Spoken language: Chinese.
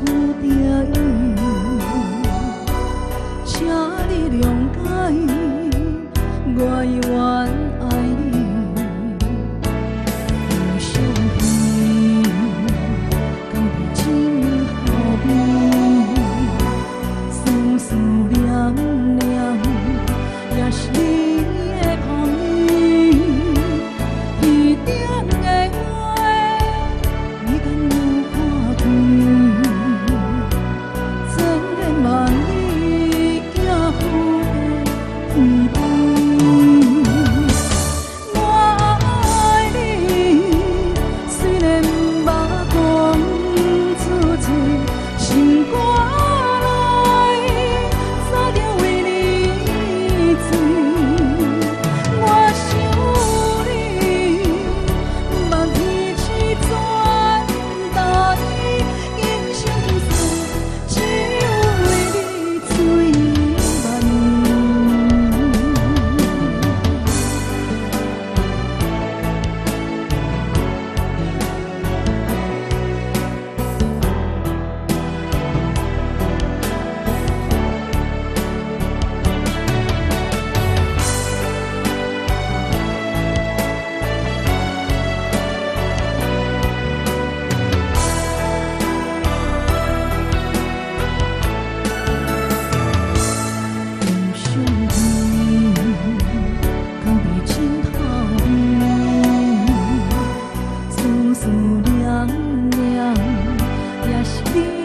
故乡的请你谅解我的怨爱你思思念念思念念也是你